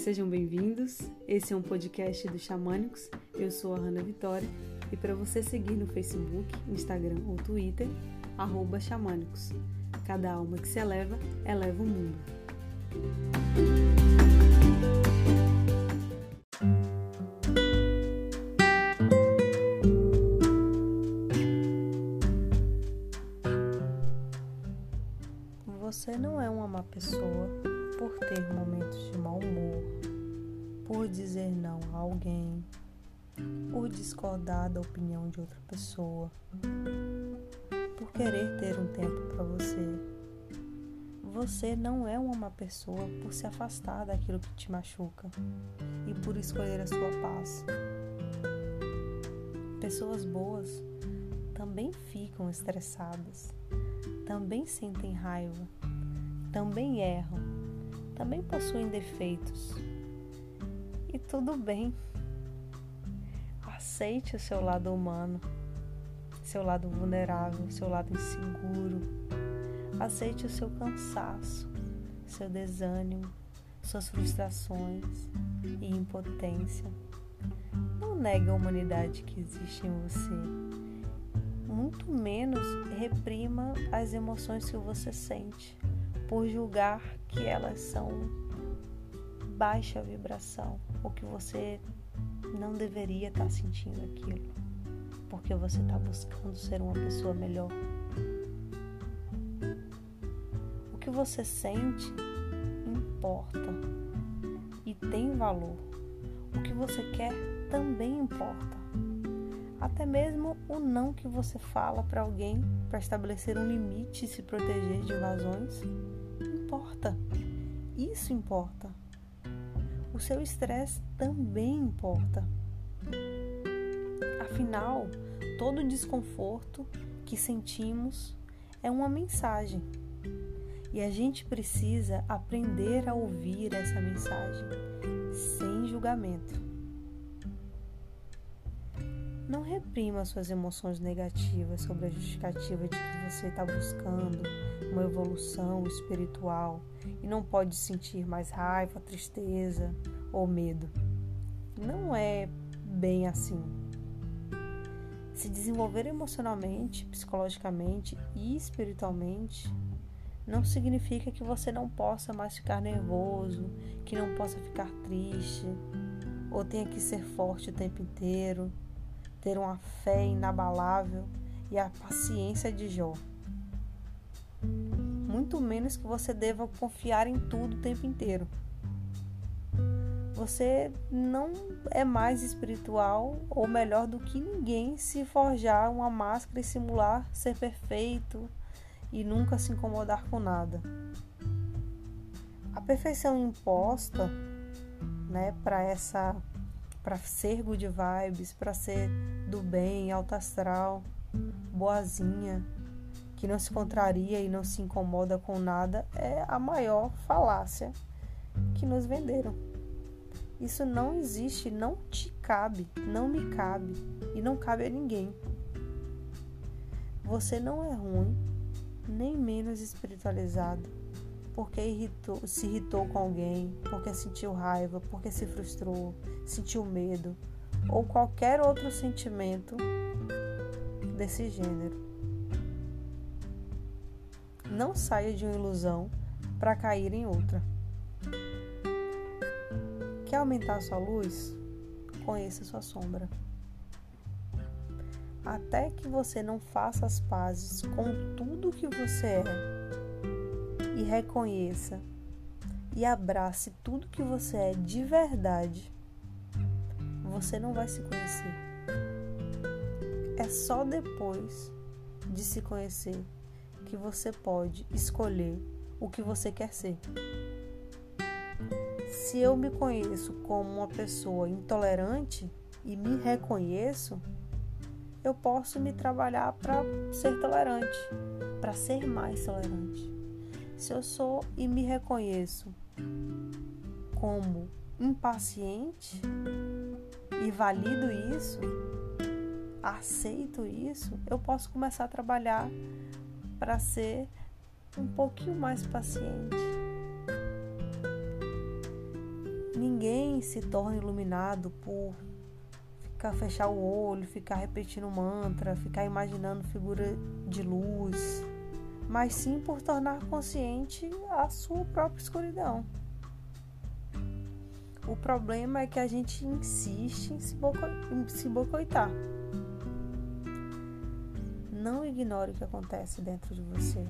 Sejam bem-vindos. Esse é um podcast do Xamânicos. Eu sou a Hanna Vitória e para você seguir no Facebook, Instagram ou Twitter, Xamânicos. Cada alma que se eleva, eleva o mundo. Você não é uma má pessoa por ter momentos de mau humor, por dizer não a alguém, por discordar da opinião de outra pessoa, por querer ter um tempo para você. Você não é uma má pessoa por se afastar daquilo que te machuca e por escolher a sua paz. Pessoas boas também ficam estressadas, também sentem raiva, também erram, também possuem defeitos. E tudo bem. Aceite o seu lado humano, seu lado vulnerável, seu lado inseguro. Aceite o seu cansaço, seu desânimo, suas frustrações e impotência. Não negue a humanidade que existe em você. Muito menos reprima as emoções que você sente por julgar que elas são baixa vibração ou que você não deveria estar tá sentindo aquilo porque você está buscando ser uma pessoa melhor. O que você sente importa e tem valor. O que você quer também importa. Até mesmo o não que você fala para alguém para estabelecer um limite e se proteger de invasões importa. Isso importa. O seu estresse também importa. Afinal, todo desconforto que sentimos é uma mensagem. E a gente precisa aprender a ouvir essa mensagem sem julgamento. Não reprima suas emoções negativas sobre a justificativa de que você está buscando uma evolução espiritual e não pode sentir mais raiva, tristeza ou medo. Não é bem assim. Se desenvolver emocionalmente, psicologicamente e espiritualmente não significa que você não possa mais ficar nervoso, que não possa ficar triste ou tenha que ser forte o tempo inteiro, ter uma fé inabalável e a paciência de Jó muito menos que você deva confiar em tudo o tempo inteiro. Você não é mais espiritual ou melhor do que ninguém se forjar uma máscara e simular ser perfeito e nunca se incomodar com nada. A perfeição imposta, né, para essa para ser good vibes, para ser do bem, alto astral, boazinha, que não se contraria e não se incomoda com nada é a maior falácia que nos venderam. Isso não existe, não te cabe, não me cabe e não cabe a ninguém. Você não é ruim, nem menos espiritualizado, porque irritou, se irritou com alguém, porque sentiu raiva, porque se frustrou, sentiu medo ou qualquer outro sentimento desse gênero. Não saia de uma ilusão para cair em outra. Quer aumentar sua luz? Conheça sua sombra. Até que você não faça as pazes com tudo que você é e reconheça e abrace tudo que você é de verdade, você não vai se conhecer. É só depois de se conhecer que você pode escolher o que você quer ser. Se eu me conheço como uma pessoa intolerante e me reconheço, eu posso me trabalhar para ser tolerante, para ser mais tolerante. Se eu sou e me reconheço como impaciente e valido isso, aceito isso, eu posso começar a trabalhar para ser um pouquinho mais paciente. ninguém se torna iluminado por ficar fechar o olho, ficar repetindo mantra, ficar imaginando figura de luz, mas sim por tornar consciente a sua própria escuridão. O problema é que a gente insiste em se, boicotar. Não ignore o que acontece dentro de você.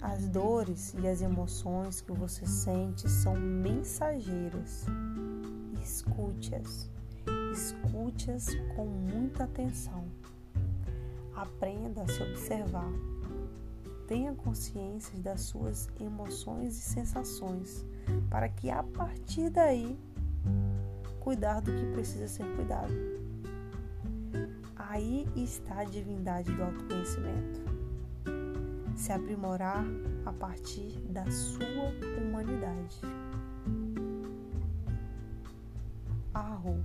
As dores e as emoções que você sente são mensageiras. Escute-as. Escute-as com muita atenção. Aprenda a se observar. Tenha consciência das suas emoções e sensações, para que a partir daí cuidar do que precisa ser cuidado. Aí está a divindade do autoconhecimento. Se aprimorar a partir da sua humanidade. Arro.